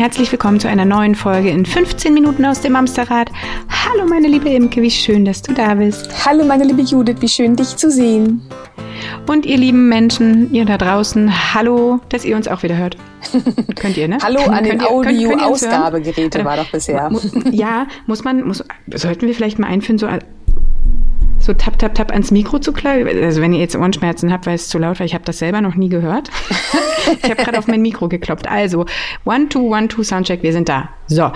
Herzlich willkommen zu einer neuen Folge in 15 Minuten aus dem Amsterrad. Hallo meine liebe Imke, wie schön, dass du da bist. Hallo meine liebe Judith, wie schön dich zu sehen. Und ihr lieben Menschen, ihr da draußen, hallo, dass ihr uns auch wieder hört. Könnt ihr, ne? hallo an den Audio-Ausgabegeräte war doch bisher. Ja, muss man, muss, sollten wir vielleicht mal einführen, so so tap, tap, tap ans Mikro zu klauen. Also wenn ihr jetzt Ohrenschmerzen habt, weil es zu laut war, ich habe das selber noch nie gehört. ich habe gerade auf mein Mikro gekloppt. Also, one, two, one, two, Soundcheck, wir sind da. So.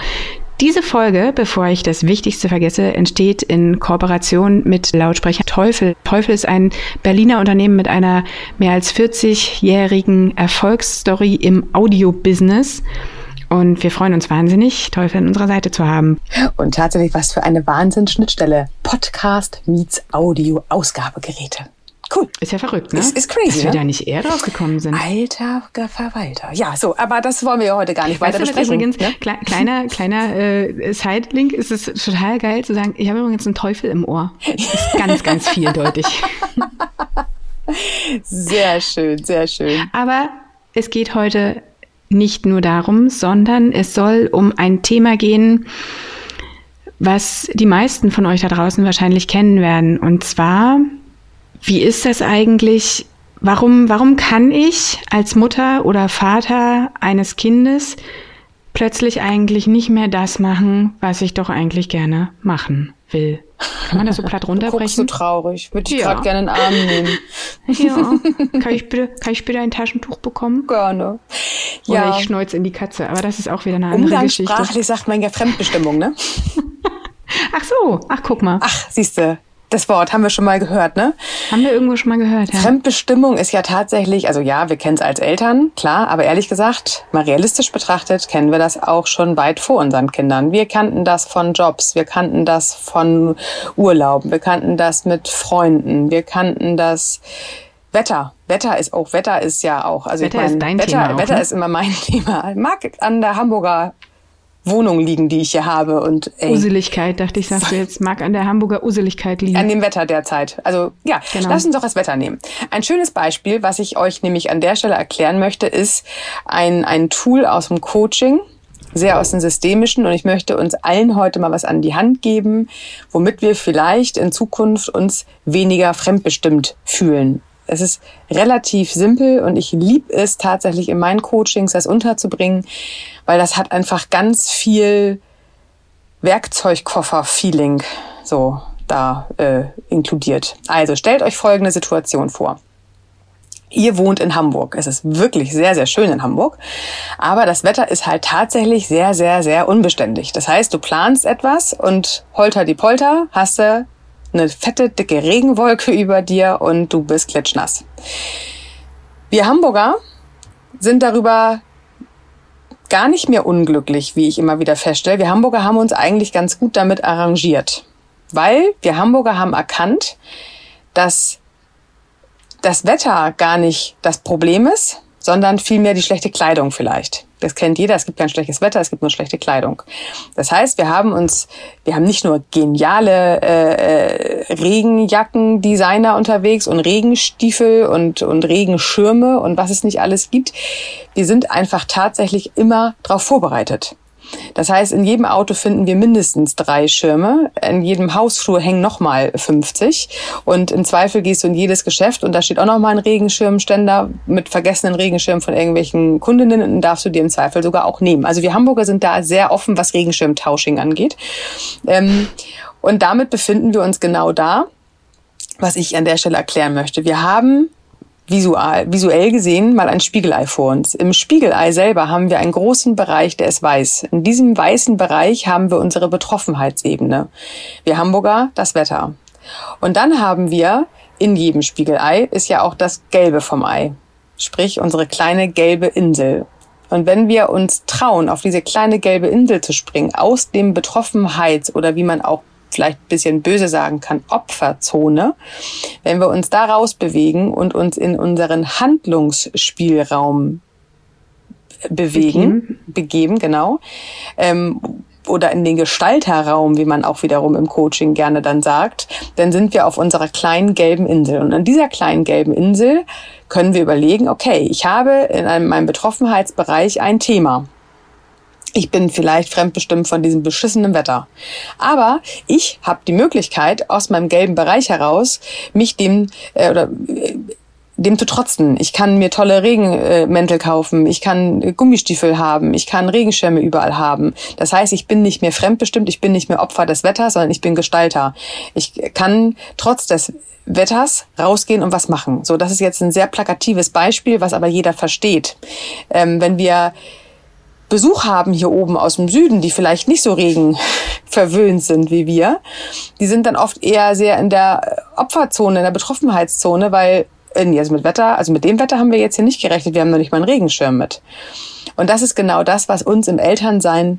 Diese Folge, bevor ich das Wichtigste vergesse, entsteht in Kooperation mit Lautsprecher Teufel. Teufel ist ein Berliner Unternehmen mit einer mehr als 40-jährigen Erfolgsstory im Audio-Business. Und wir freuen uns wahnsinnig, Teufel an unserer Seite zu haben. Und tatsächlich was für eine Wahnsinnsschnittstelle. Podcast meets Audio Ausgabegeräte. Cool. Ist ja verrückt, ne? Ist, ist crazy. Dass wir ne? da nicht eher drauf gekommen sind. Alter Verwalter. Ja, so, aber das wollen wir ja heute gar nicht weiter weißt besprechen. Übrigens, ne? kleiner, kleiner äh, Side-Link ist es total geil zu sagen, ich habe übrigens einen Teufel im Ohr. Das ist ganz, ganz vieldeutig. sehr schön, sehr schön. Aber es geht heute nicht nur darum, sondern es soll um ein Thema gehen, was die meisten von euch da draußen wahrscheinlich kennen werden. Und zwar, wie ist das eigentlich? Warum, warum kann ich als Mutter oder Vater eines Kindes plötzlich eigentlich nicht mehr das machen, was ich doch eigentlich gerne machen will? Kann man das so platt runterbrechen? Du so traurig. Würde ich ja. gerade gerne in den Arm nehmen. Ja. Kann ich, bitte, kann ich bitte ein Taschentuch bekommen? Gerne. Oder ja. ich schneuze in die Katze. Aber das ist auch wieder eine andere Geschichte. Umgangssprachlich sagt man ja Fremdbestimmung, ne? Ach so. Ach, guck mal. Ach, siehst du das Wort haben wir schon mal gehört, ne? Haben wir irgendwo schon mal gehört, ja. Fremdbestimmung ist ja tatsächlich, also ja, wir kennen es als Eltern, klar, aber ehrlich gesagt, mal realistisch betrachtet, kennen wir das auch schon weit vor unseren Kindern. Wir kannten das von Jobs, wir kannten das von Urlauben, wir kannten das mit Freunden, wir kannten das Wetter. Wetter ist auch, Wetter ist ja auch, also Wetter ich meine, ist dein Wetter, Thema auch, Wetter ne? ist immer mein Thema. Mag an der Hamburger Wohnung liegen, die ich hier habe. Und ey, Useligkeit, dachte ich, sagst du jetzt, mag an der Hamburger Useligkeit liegen. An dem Wetter derzeit. Also ja, genau. lass uns doch das Wetter nehmen. Ein schönes Beispiel, was ich euch nämlich an der Stelle erklären möchte, ist ein, ein Tool aus dem Coaching, sehr aus dem Systemischen und ich möchte uns allen heute mal was an die Hand geben, womit wir vielleicht in Zukunft uns weniger fremdbestimmt fühlen. Es ist relativ simpel und ich liebe es tatsächlich in meinen Coachings, das unterzubringen, weil das hat einfach ganz viel Werkzeugkoffer-Feeling so da äh, inkludiert. Also stellt euch folgende Situation vor. Ihr wohnt in Hamburg. Es ist wirklich sehr, sehr schön in Hamburg. Aber das Wetter ist halt tatsächlich sehr, sehr, sehr unbeständig. Das heißt, du planst etwas und holter die Polter hast du eine fette, dicke Regenwolke über dir und du bist klitschnass. Wir Hamburger sind darüber gar nicht mehr unglücklich, wie ich immer wieder feststelle. Wir Hamburger haben uns eigentlich ganz gut damit arrangiert, weil wir Hamburger haben erkannt, dass das Wetter gar nicht das Problem ist, sondern vielmehr die schlechte Kleidung vielleicht. Das kennt jeder, es gibt kein schlechtes Wetter, es gibt nur schlechte Kleidung. Das heißt, wir haben uns, wir haben nicht nur geniale äh, äh, Regenjacken-Designer unterwegs und Regenstiefel und, und Regenschirme und was es nicht alles gibt. Wir sind einfach tatsächlich immer darauf vorbereitet. Das heißt, in jedem Auto finden wir mindestens drei Schirme. In jedem Hausflur hängen nochmal 50. Und im Zweifel gehst du in jedes Geschäft und da steht auch nochmal ein Regenschirmständer mit vergessenen Regenschirmen von irgendwelchen Kundinnen und darfst du dir im Zweifel sogar auch nehmen. Also wir Hamburger sind da sehr offen, was Regenschirmtausching angeht. Ähm, und damit befinden wir uns genau da, was ich an der Stelle erklären möchte. Wir haben visual, visuell gesehen mal ein Spiegelei vor uns. Im Spiegelei selber haben wir einen großen Bereich, der ist weiß. In diesem weißen Bereich haben wir unsere Betroffenheitsebene. Wir Hamburger das Wetter. Und dann haben wir in jedem Spiegelei ist ja auch das Gelbe vom Ei. Sprich unsere kleine gelbe Insel. Und wenn wir uns trauen, auf diese kleine gelbe Insel zu springen, aus dem Betroffenheits- oder wie man auch vielleicht ein bisschen böse sagen kann, Opferzone, wenn wir uns da rausbewegen und uns in unseren Handlungsspielraum bewegen, begeben, begeben genau, ähm, oder in den Gestalterraum, wie man auch wiederum im Coaching gerne dann sagt, dann sind wir auf unserer kleinen gelben Insel. Und an dieser kleinen gelben Insel können wir überlegen, okay, ich habe in einem, meinem Betroffenheitsbereich ein Thema. Ich bin vielleicht fremdbestimmt von diesem beschissenen Wetter. Aber ich habe die Möglichkeit, aus meinem gelben Bereich heraus, mich dem äh, oder äh, dem zu trotzen. Ich kann mir tolle Regenmäntel kaufen, ich kann Gummistiefel haben, ich kann Regenschirme überall haben. Das heißt, ich bin nicht mehr fremdbestimmt, ich bin nicht mehr Opfer des Wetters, sondern ich bin Gestalter. Ich kann trotz des Wetters rausgehen und was machen. So, das ist jetzt ein sehr plakatives Beispiel, was aber jeder versteht. Ähm, wenn wir Besuch haben hier oben aus dem Süden, die vielleicht nicht so regen verwöhnt sind wie wir, die sind dann oft eher sehr in der Opferzone, in der Betroffenheitszone, weil äh, also mit Wetter, also mit dem Wetter haben wir jetzt hier nicht gerechnet, wir haben noch nicht mal einen Regenschirm mit. Und das ist genau das, was uns im Elternsein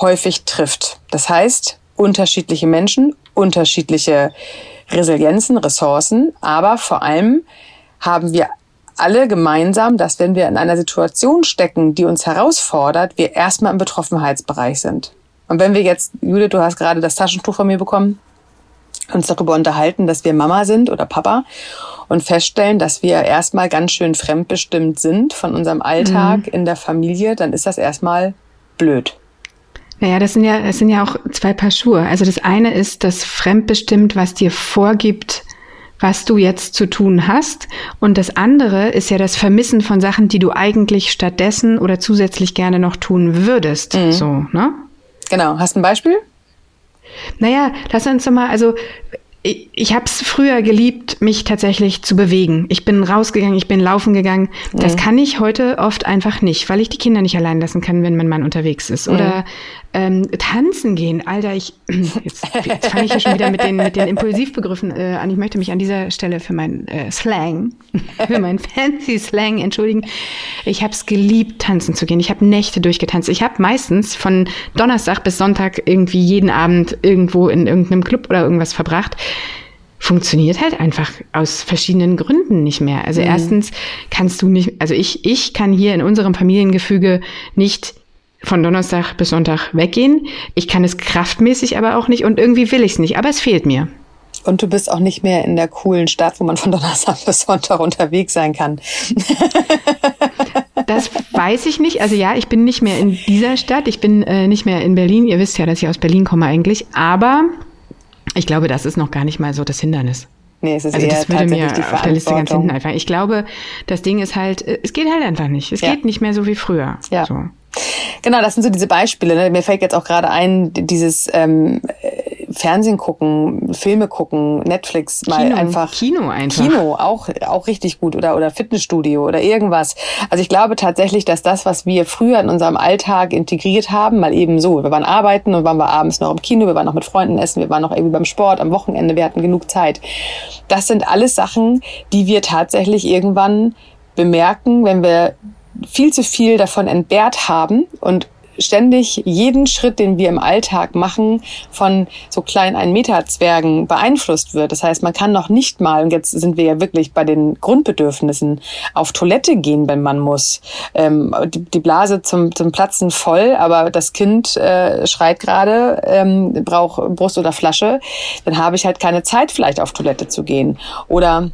häufig trifft. Das heißt, unterschiedliche Menschen, unterschiedliche Resilienzen, Ressourcen, aber vor allem haben wir alle gemeinsam, dass wenn wir in einer Situation stecken, die uns herausfordert, wir erstmal im Betroffenheitsbereich sind. Und wenn wir jetzt, Judith, du hast gerade das Taschentuch von mir bekommen, uns darüber unterhalten, dass wir Mama sind oder Papa und feststellen, dass wir erstmal ganz schön fremdbestimmt sind von unserem Alltag mhm. in der Familie, dann ist das erstmal blöd. Naja, das sind ja, das sind ja auch zwei Paar Schuhe. Also das eine ist das fremdbestimmt, was dir vorgibt, was du jetzt zu tun hast. Und das andere ist ja das Vermissen von Sachen, die du eigentlich stattdessen oder zusätzlich gerne noch tun würdest. Mhm. So, ne? Genau. Hast du ein Beispiel? Naja, lass uns doch mal, also ich, ich habe es früher geliebt, mich tatsächlich zu bewegen. Ich bin rausgegangen, ich bin laufen gegangen. Das mhm. kann ich heute oft einfach nicht, weil ich die Kinder nicht allein lassen kann, wenn mein Mann unterwegs ist. Mhm. Oder ähm, tanzen gehen. Alter, ich jetzt, jetzt fange ich ja schon wieder mit den, mit den Impulsivbegriffen äh, an. Ich möchte mich an dieser Stelle für meinen äh, Slang, für meinen fancy Slang entschuldigen. Ich habe es geliebt, tanzen zu gehen. Ich habe Nächte durchgetanzt. Ich habe meistens von Donnerstag bis Sonntag irgendwie jeden Abend irgendwo in irgendeinem Club oder irgendwas verbracht funktioniert halt einfach aus verschiedenen Gründen nicht mehr. Also mhm. erstens kannst du nicht, also ich, ich kann hier in unserem Familiengefüge nicht von Donnerstag bis Sonntag weggehen. Ich kann es kraftmäßig aber auch nicht und irgendwie will ich es nicht, aber es fehlt mir. Und du bist auch nicht mehr in der coolen Stadt, wo man von Donnerstag bis Sonntag unterwegs sein kann. das weiß ich nicht. Also ja, ich bin nicht mehr in dieser Stadt. Ich bin äh, nicht mehr in Berlin. Ihr wisst ja, dass ich aus Berlin komme eigentlich. Aber ich glaube, das ist noch gar nicht mal so das Hindernis. Nee, es ist also eher das würde mir auf der Liste ganz hinten einfach. Ich glaube, das Ding ist halt, äh, es geht halt einfach nicht. Es ja. geht nicht mehr so wie früher. Ja. So. Genau, das sind so diese Beispiele. Ne? Mir fällt jetzt auch gerade ein, dieses ähm, Fernsehen gucken, Filme gucken, Netflix mal Kino, einfach. Kino einfach. Kino, auch, auch richtig gut. Oder, oder Fitnessstudio oder irgendwas. Also ich glaube tatsächlich, dass das, was wir früher in unserem Alltag integriert haben, mal eben so. Wir waren arbeiten und waren wir abends noch im Kino, wir waren noch mit Freunden essen, wir waren noch irgendwie beim Sport am Wochenende, wir hatten genug Zeit. Das sind alles Sachen, die wir tatsächlich irgendwann bemerken, wenn wir viel zu viel davon entbehrt haben und ständig jeden Schritt, den wir im Alltag machen, von so kleinen ein Meter Zwergen beeinflusst wird. Das heißt, man kann noch nicht mal, und jetzt sind wir ja wirklich bei den Grundbedürfnissen, auf Toilette gehen, wenn man muss. Ähm, die, die, Blase zum, zum Platzen voll, aber das Kind äh, schreit gerade, ähm, braucht Brust oder Flasche, dann habe ich halt keine Zeit, vielleicht auf Toilette zu gehen. Oder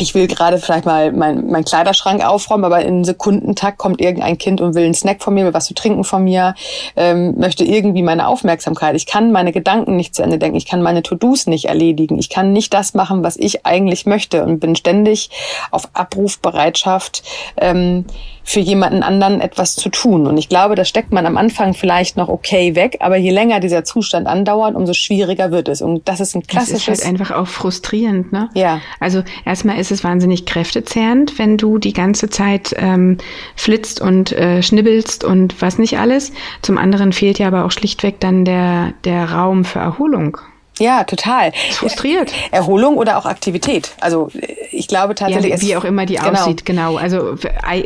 ich will gerade vielleicht mal meinen mein Kleiderschrank aufräumen, aber in Sekundentakt kommt irgendein Kind und will einen Snack von mir, will was zu trinken von mir, ähm, möchte irgendwie meine Aufmerksamkeit. Ich kann meine Gedanken nicht zu Ende denken, ich kann meine To-Dos nicht erledigen, ich kann nicht das machen, was ich eigentlich möchte und bin ständig auf Abrufbereitschaft. Ähm, für jemanden anderen etwas zu tun. Und ich glaube, das steckt man am Anfang vielleicht noch okay weg, aber je länger dieser Zustand andauert, umso schwieriger wird es. Und das ist ein klassisches. Das ist halt einfach auch frustrierend, ne? Ja. Also erstmal ist es wahnsinnig kräftezehrend, wenn du die ganze Zeit ähm, flitzt und äh, schnibbelst und was nicht alles. Zum anderen fehlt ja aber auch schlichtweg dann der, der Raum für Erholung. Ja, total. Frustriert. Erholung oder auch Aktivität. Also ich glaube tatsächlich. Ja, wie auch immer die genau. aussieht, genau. Also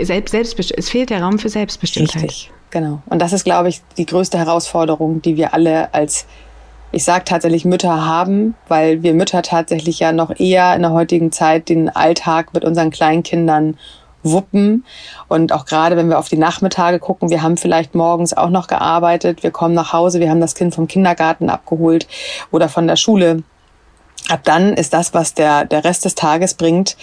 selbst, selbst, es fehlt der Raum für Selbstbestimmtheit. Richtig, genau. Und das ist, glaube ich, die größte Herausforderung, die wir alle als, ich sage tatsächlich Mütter haben, weil wir Mütter tatsächlich ja noch eher in der heutigen Zeit den Alltag mit unseren Kleinkindern wuppen. Und auch gerade, wenn wir auf die Nachmittage gucken, wir haben vielleicht morgens auch noch gearbeitet, wir kommen nach Hause, wir haben das Kind vom Kindergarten abgeholt oder von der Schule. Ab dann ist das, was der, der Rest des Tages bringt,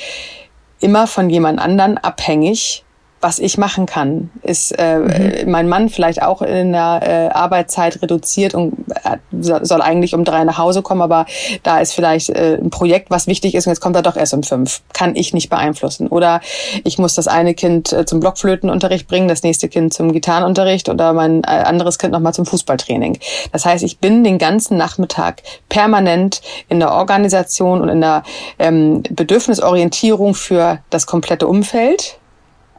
immer von jemand anderen abhängig, was ich machen kann. Ist äh, mhm. mein Mann vielleicht auch in der äh, Arbeitszeit reduziert und äh, soll eigentlich um drei nach Hause kommen, aber da ist vielleicht äh, ein Projekt, was wichtig ist und jetzt kommt er doch erst um fünf. Kann ich nicht beeinflussen. Oder ich muss das eine Kind äh, zum Blockflötenunterricht bringen, das nächste Kind zum Gitarrenunterricht oder mein äh, anderes Kind nochmal zum Fußballtraining. Das heißt, ich bin den ganzen Nachmittag permanent in der Organisation und in der ähm, Bedürfnisorientierung für das komplette Umfeld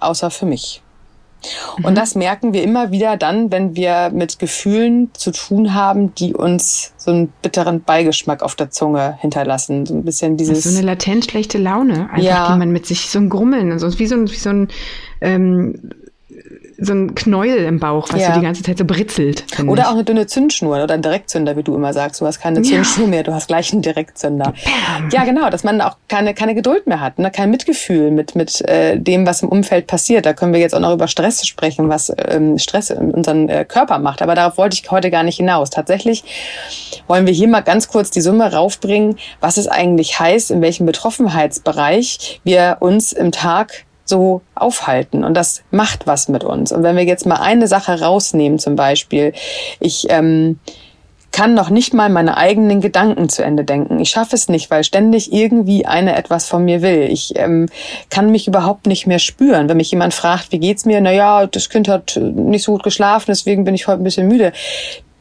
außer für mich. Und mhm. das merken wir immer wieder dann, wenn wir mit Gefühlen zu tun haben, die uns so einen bitteren Beigeschmack auf der Zunge hinterlassen. So ein bisschen dieses. So eine latent schlechte Laune, einfach, ja. die man mit sich so ein Grummeln, also wie so ein, wie so ein ähm, so ein Knäuel im Bauch, was ja. die ganze Zeit so britzelt. Oder ich. auch eine dünne Zündschnur oder ein Direktzünder, wie du immer sagst. Du hast keine Zündschnur ja. mehr, du hast gleich einen Direktzünder. Bam. Ja, genau, dass man auch keine, keine Geduld mehr hat, ne? kein Mitgefühl mit, mit äh, dem, was im Umfeld passiert. Da können wir jetzt auch noch über Stress sprechen, was ähm, Stress in unseren äh, Körper macht. Aber darauf wollte ich heute gar nicht hinaus. Tatsächlich wollen wir hier mal ganz kurz die Summe raufbringen, was es eigentlich heißt, in welchem Betroffenheitsbereich wir uns im Tag so aufhalten. Und das macht was mit uns. Und wenn wir jetzt mal eine Sache rausnehmen, zum Beispiel, ich ähm, kann noch nicht mal meine eigenen Gedanken zu Ende denken. Ich schaffe es nicht, weil ständig irgendwie eine etwas von mir will. Ich ähm, kann mich überhaupt nicht mehr spüren. Wenn mich jemand fragt, wie geht's mir? Na ja, das Kind hat nicht so gut geschlafen, deswegen bin ich heute ein bisschen müde.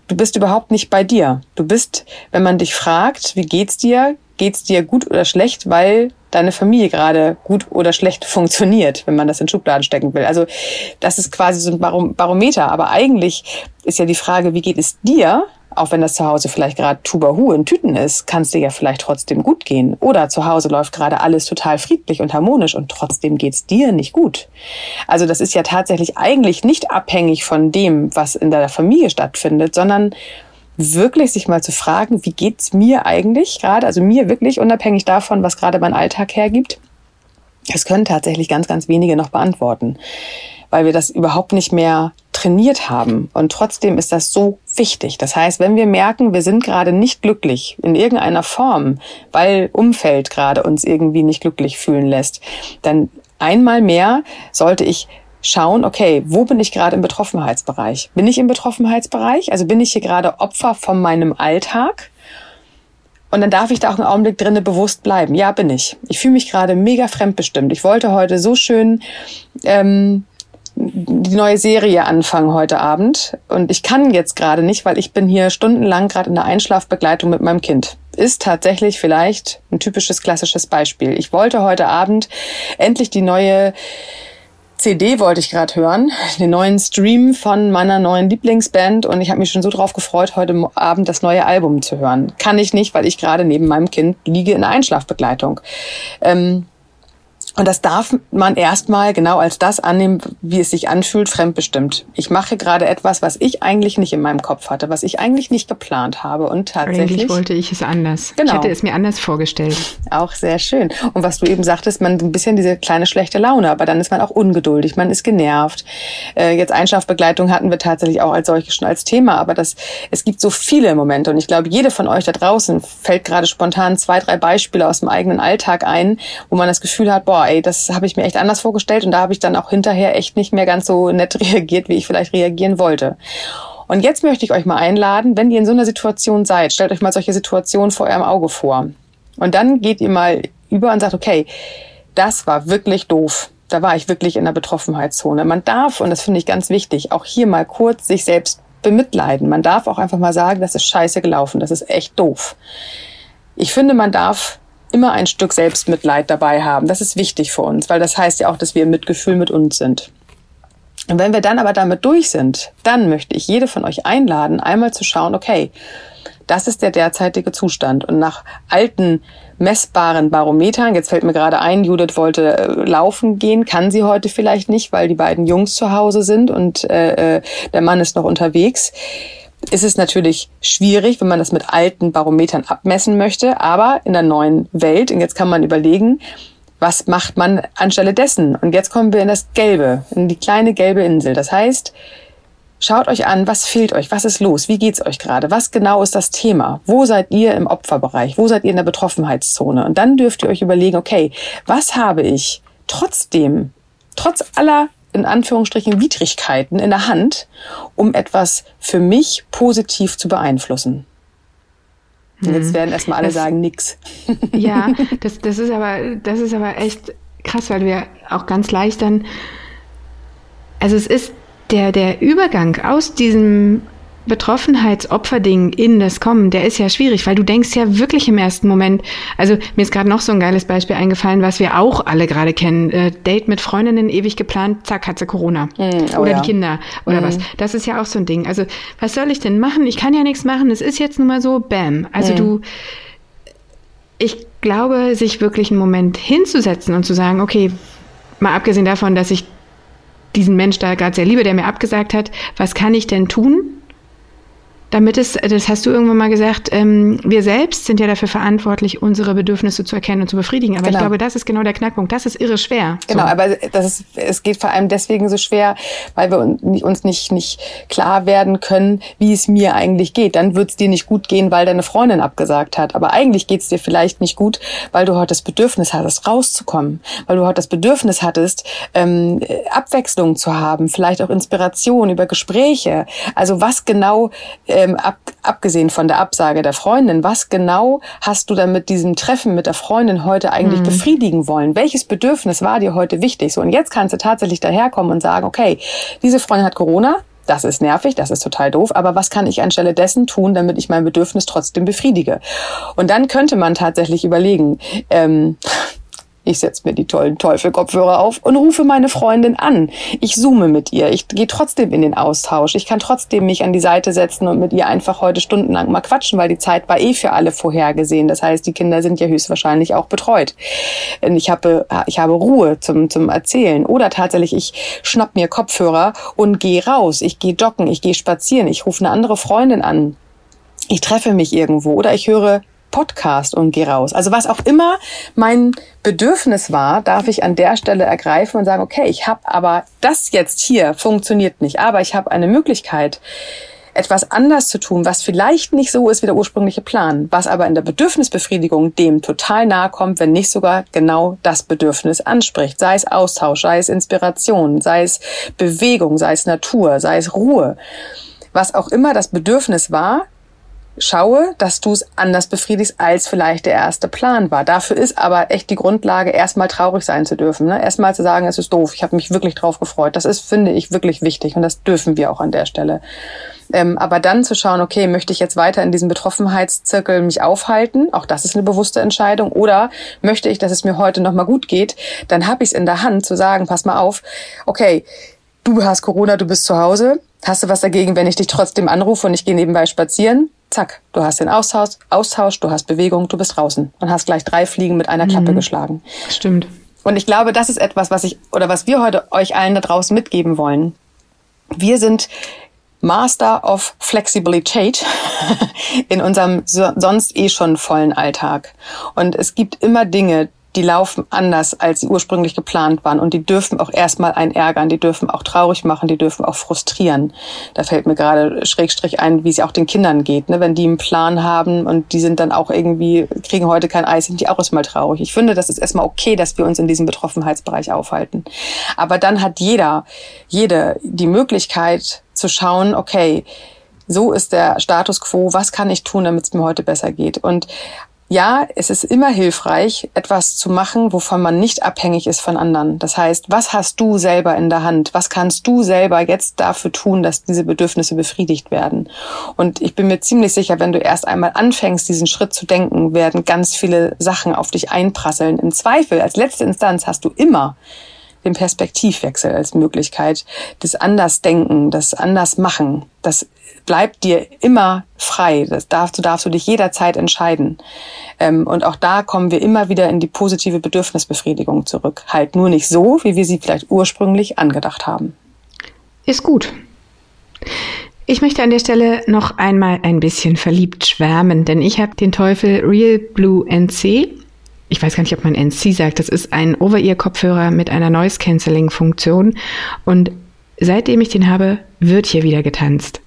Du bist überhaupt nicht bei dir. Du bist, wenn man dich fragt, wie geht's dir? Geht's dir gut oder schlecht, weil deine Familie gerade gut oder schlecht funktioniert, wenn man das in Schubladen stecken will. Also das ist quasi so ein Barometer. Aber eigentlich ist ja die Frage, wie geht es dir? Auch wenn das zu Hause vielleicht gerade Tubahu in Tüten ist, kann es dir ja vielleicht trotzdem gut gehen. Oder zu Hause läuft gerade alles total friedlich und harmonisch und trotzdem geht's dir nicht gut. Also das ist ja tatsächlich eigentlich nicht abhängig von dem, was in deiner Familie stattfindet, sondern wirklich sich mal zu fragen, wie geht's mir eigentlich gerade, also mir wirklich unabhängig davon, was gerade mein Alltag hergibt. Das können tatsächlich ganz, ganz wenige noch beantworten, weil wir das überhaupt nicht mehr trainiert haben. Und trotzdem ist das so wichtig. Das heißt, wenn wir merken, wir sind gerade nicht glücklich in irgendeiner Form, weil Umfeld gerade uns irgendwie nicht glücklich fühlen lässt, dann einmal mehr sollte ich schauen, okay, wo bin ich gerade im Betroffenheitsbereich? Bin ich im Betroffenheitsbereich? Also bin ich hier gerade Opfer von meinem Alltag? Und dann darf ich da auch einen Augenblick drinnen bewusst bleiben. Ja, bin ich. Ich fühle mich gerade mega fremdbestimmt. Ich wollte heute so schön ähm, die neue Serie anfangen heute Abend. Und ich kann jetzt gerade nicht, weil ich bin hier stundenlang gerade in der Einschlafbegleitung mit meinem Kind. Ist tatsächlich vielleicht ein typisches klassisches Beispiel. Ich wollte heute Abend endlich die neue CD wollte ich gerade hören, den neuen Stream von meiner neuen Lieblingsband und ich habe mich schon so drauf gefreut, heute Abend das neue Album zu hören. Kann ich nicht, weil ich gerade neben meinem Kind liege in der Einschlafbegleitung. Ähm, und das darf man erstmal genau als das annehmen, wie es sich anfühlt, fremdbestimmt. Ich mache gerade etwas, was ich eigentlich nicht in meinem Kopf hatte, was ich eigentlich nicht geplant habe. Und tatsächlich. Eigentlich wollte ich es anders. Genau. Ich hätte es mir anders vorgestellt. Auch sehr schön. Und was du eben sagtest, man ein bisschen diese kleine schlechte Laune, aber dann ist man auch ungeduldig, man ist genervt. Äh, jetzt Einschlafbegleitung hatten wir tatsächlich auch als solche schon als Thema, aber das, es gibt so viele Momente und ich glaube, jede von euch da draußen fällt gerade spontan zwei, drei Beispiele aus dem eigenen Alltag ein, wo man das Gefühl hat, boah, boah, ey, das habe ich mir echt anders vorgestellt und da habe ich dann auch hinterher echt nicht mehr ganz so nett reagiert, wie ich vielleicht reagieren wollte. Und jetzt möchte ich euch mal einladen, wenn ihr in so einer Situation seid, stellt euch mal solche Situationen vor eurem Auge vor. Und dann geht ihr mal über und sagt, okay, das war wirklich doof. Da war ich wirklich in der Betroffenheitszone. Man darf, und das finde ich ganz wichtig, auch hier mal kurz sich selbst bemitleiden. Man darf auch einfach mal sagen, das ist scheiße gelaufen, das ist echt doof. Ich finde, man darf immer ein Stück Selbstmitleid dabei haben. Das ist wichtig für uns, weil das heißt ja auch, dass wir im Mitgefühl mit uns sind. Und wenn wir dann aber damit durch sind, dann möchte ich jede von euch einladen, einmal zu schauen, okay, das ist der derzeitige Zustand. Und nach alten messbaren Barometern, jetzt fällt mir gerade ein, Judith wollte äh, laufen gehen, kann sie heute vielleicht nicht, weil die beiden Jungs zu Hause sind und äh, äh der Mann ist noch unterwegs ist es natürlich schwierig, wenn man das mit alten Barometern abmessen möchte, aber in der neuen Welt, und jetzt kann man überlegen, was macht man anstelle dessen? Und jetzt kommen wir in das Gelbe, in die kleine gelbe Insel. Das heißt, schaut euch an, was fehlt euch, was ist los, wie geht's euch gerade, was genau ist das Thema, wo seid ihr im Opferbereich, wo seid ihr in der Betroffenheitszone? Und dann dürft ihr euch überlegen, okay, was habe ich trotzdem, trotz aller in Anführungsstrichen Widrigkeiten in der Hand, um etwas für mich positiv zu beeinflussen. Und jetzt mhm. werden erstmal alle das, sagen, nix. Ja, das, das ist aber, das ist aber echt krass, weil wir auch ganz leicht dann, also es ist der, der Übergang aus diesem Betroffenheitsopferding in das Kommen, der ist ja schwierig, weil du denkst ja wirklich im ersten Moment, also mir ist gerade noch so ein geiles Beispiel eingefallen, was wir auch alle gerade kennen. Äh, Date mit Freundinnen ewig geplant, zack, hat sie Corona. Mm, oh oder ja. die Kinder oder mm. was. Das ist ja auch so ein Ding. Also, was soll ich denn machen? Ich kann ja nichts machen. Es ist jetzt nun mal so, bam. Also mm. du, ich glaube, sich wirklich einen Moment hinzusetzen und zu sagen, okay, mal abgesehen davon, dass ich diesen Mensch da gerade sehr liebe, der mir abgesagt hat, was kann ich denn tun? Damit es, das hast du irgendwann mal gesagt, ähm, wir selbst sind ja dafür verantwortlich, unsere Bedürfnisse zu erkennen und zu befriedigen. Aber genau. ich glaube, das ist genau der Knackpunkt. Das ist irre schwer. Genau, so. aber das ist, es geht vor allem deswegen so schwer, weil wir uns nicht, nicht klar werden können, wie es mir eigentlich geht. Dann wird es dir nicht gut gehen, weil deine Freundin abgesagt hat. Aber eigentlich geht es dir vielleicht nicht gut, weil du heute das Bedürfnis hattest, rauszukommen. Weil du heute das Bedürfnis hattest, ähm, Abwechslung zu haben, vielleicht auch Inspiration über Gespräche. Also was genau äh, ähm, ab, abgesehen von der Absage der Freundin, was genau hast du dann mit diesem Treffen mit der Freundin heute eigentlich mhm. befriedigen wollen? Welches Bedürfnis war dir heute wichtig? So, und jetzt kannst du tatsächlich daherkommen und sagen, okay, diese Freundin hat Corona, das ist nervig, das ist total doof, aber was kann ich anstelle dessen tun, damit ich mein Bedürfnis trotzdem befriedige? Und dann könnte man tatsächlich überlegen, ähm, ich setze mir die tollen Teufelkopfhörer auf und rufe meine Freundin an. Ich zoome mit ihr. Ich gehe trotzdem in den Austausch. Ich kann trotzdem mich an die Seite setzen und mit ihr einfach heute stundenlang mal quatschen, weil die Zeit war eh für alle vorhergesehen. Das heißt, die Kinder sind ja höchstwahrscheinlich auch betreut. Ich habe, ich habe Ruhe zum, zum Erzählen. Oder tatsächlich, ich schnapp mir Kopfhörer und gehe raus. Ich gehe joggen, ich gehe spazieren, ich rufe eine andere Freundin an ich treffe mich irgendwo oder ich höre Podcast und geh raus. Also was auch immer mein Bedürfnis war, darf ich an der Stelle ergreifen und sagen, okay, ich habe aber das jetzt hier funktioniert nicht, aber ich habe eine Möglichkeit, etwas anders zu tun, was vielleicht nicht so ist wie der ursprüngliche Plan, was aber in der Bedürfnisbefriedigung dem total nahe kommt, wenn nicht sogar genau das Bedürfnis anspricht. Sei es Austausch, sei es Inspiration, sei es Bewegung, sei es Natur, sei es Ruhe. Was auch immer das Bedürfnis war, schaue, dass du es anders befriedigst, als vielleicht der erste Plan war. Dafür ist aber echt die Grundlage, erstmal traurig sein zu dürfen. Ne? Erstmal zu sagen, es ist doof, ich habe mich wirklich drauf gefreut. Das ist, finde ich, wirklich wichtig und das dürfen wir auch an der Stelle. Ähm, aber dann zu schauen, okay, möchte ich jetzt weiter in diesem Betroffenheitszirkel mich aufhalten? Auch das ist eine bewusste Entscheidung. Oder möchte ich, dass es mir heute nochmal gut geht? Dann habe ich es in der Hand zu sagen, pass mal auf, okay, du hast Corona, du bist zu Hause. Hast du was dagegen, wenn ich dich trotzdem anrufe und ich gehe nebenbei spazieren? Zack, du hast den Austausch, Austausch, du hast Bewegung, du bist draußen und hast gleich drei Fliegen mit einer Klappe mhm. geschlagen. Stimmt. Und ich glaube, das ist etwas, was ich oder was wir heute euch allen da draußen mitgeben wollen. Wir sind Master of Flexibility in unserem sonst eh schon vollen Alltag. Und es gibt immer Dinge, die laufen anders, als sie ursprünglich geplant waren. Und die dürfen auch erstmal einen ärgern, die dürfen auch traurig machen, die dürfen auch frustrieren. Da fällt mir gerade Schrägstrich ein, wie es auch den Kindern geht. Ne? Wenn die einen Plan haben und die sind dann auch irgendwie, kriegen heute kein Eis, sind die auch erstmal traurig. Ich finde, das ist erstmal okay, dass wir uns in diesem Betroffenheitsbereich aufhalten. Aber dann hat jeder, jede die Möglichkeit zu schauen, okay, so ist der Status quo, was kann ich tun, damit es mir heute besser geht? Und ja, es ist immer hilfreich, etwas zu machen, wovon man nicht abhängig ist von anderen. Das heißt, was hast du selber in der Hand? Was kannst du selber jetzt dafür tun, dass diese Bedürfnisse befriedigt werden? Und ich bin mir ziemlich sicher, wenn du erst einmal anfängst, diesen Schritt zu denken, werden ganz viele Sachen auf dich einprasseln. Im Zweifel, als letzte Instanz hast du immer den Perspektivwechsel als Möglichkeit, das Andersdenken, das Andersmachen. Das bleibt dir immer frei. Das darfst, du darfst du dich jederzeit entscheiden. Ähm, und auch da kommen wir immer wieder in die positive Bedürfnisbefriedigung zurück. Halt nur nicht so, wie wir sie vielleicht ursprünglich angedacht haben. Ist gut. Ich möchte an der Stelle noch einmal ein bisschen verliebt schwärmen, denn ich habe den Teufel Real Blue NC ich weiß gar nicht, ob man NC sagt, das ist ein Over-Ear-Kopfhörer mit einer Noise-Canceling-Funktion. Und seitdem ich den habe, wird hier wieder getanzt.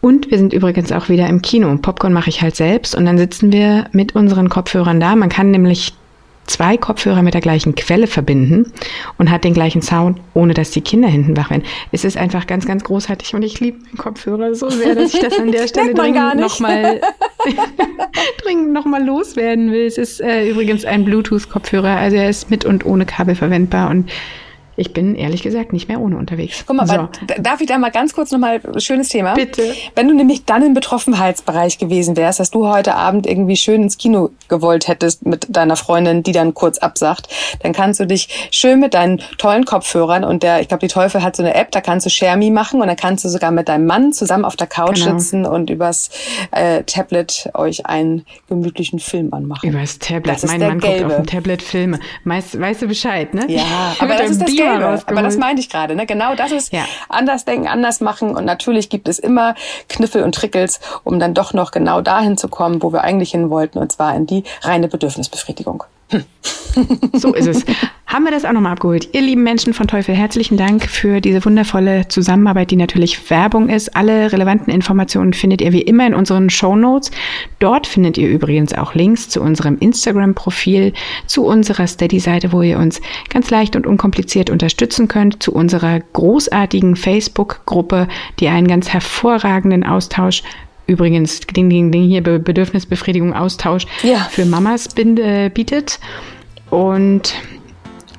Und wir sind übrigens auch wieder im Kino. Popcorn mache ich halt selbst und dann sitzen wir mit unseren Kopfhörern da. Man kann nämlich zwei Kopfhörer mit der gleichen Quelle verbinden und hat den gleichen Sound, ohne dass die Kinder hinten wach werden. Es ist einfach ganz, ganz großartig und ich liebe meinen Kopfhörer so sehr, dass ich das an der Stelle dringend nochmal dringend noch mal loswerden will. Es ist äh, übrigens ein Bluetooth-Kopfhörer, also er ist mit und ohne Kabel verwendbar und ich bin ehrlich gesagt nicht mehr ohne unterwegs. Guck mal, so. darf ich da mal ganz kurz nochmal, schönes Thema? Bitte. Wenn du nämlich dann im Betroffenheitsbereich gewesen wärst, dass du heute Abend irgendwie schön ins Kino gewollt hättest mit deiner Freundin, die dann kurz absagt, dann kannst du dich schön mit deinen tollen Kopfhörern und der, ich glaube, die Teufel hat so eine App, da kannst du Share Me machen und dann kannst du sogar mit deinem Mann zusammen auf der Couch genau. sitzen und übers äh, Tablet euch einen gemütlichen Film anmachen. Übers Tablet. Das mein Mann Gelbe. guckt auf dem Tablet Filme. Meist, weißt du Bescheid, ne? Ja, aber das ist das Gelbe. Aber das meinte ich gerade. Ne? Genau das ist ja. anders denken, anders machen. Und natürlich gibt es immer Kniffel und Trickels, um dann doch noch genau dahin zu kommen, wo wir eigentlich hin wollten, und zwar in die reine Bedürfnisbefriedigung. So ist es. Haben wir das auch nochmal abgeholt. Ihr lieben Menschen von Teufel, herzlichen Dank für diese wundervolle Zusammenarbeit, die natürlich Werbung ist. Alle relevanten Informationen findet ihr wie immer in unseren Show Notes. Dort findet ihr übrigens auch Links zu unserem Instagram-Profil, zu unserer Steady-Seite, wo ihr uns ganz leicht und unkompliziert unterstützen könnt, zu unserer großartigen Facebook-Gruppe, die einen ganz hervorragenden Austausch übrigens Ding, Ding, Ding hier Bedürfnisbefriedigung, Austausch ja. für Mamas bietet. Und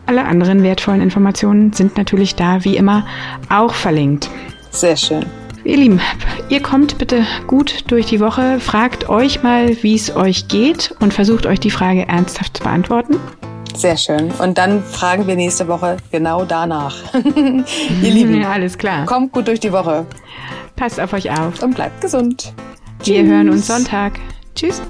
alle anderen wertvollen Informationen sind natürlich da, wie immer, auch verlinkt. Sehr schön. Ihr Lieben, ihr kommt bitte gut durch die Woche, fragt euch mal, wie es euch geht und versucht euch die Frage ernsthaft zu beantworten. Sehr schön. Und dann fragen wir nächste Woche genau danach. ihr Lieben, ja, alles klar. Kommt gut durch die Woche. Passt auf euch auf. Und bleibt gesund. Wir Tschüss. hören uns Sonntag. Tschüss.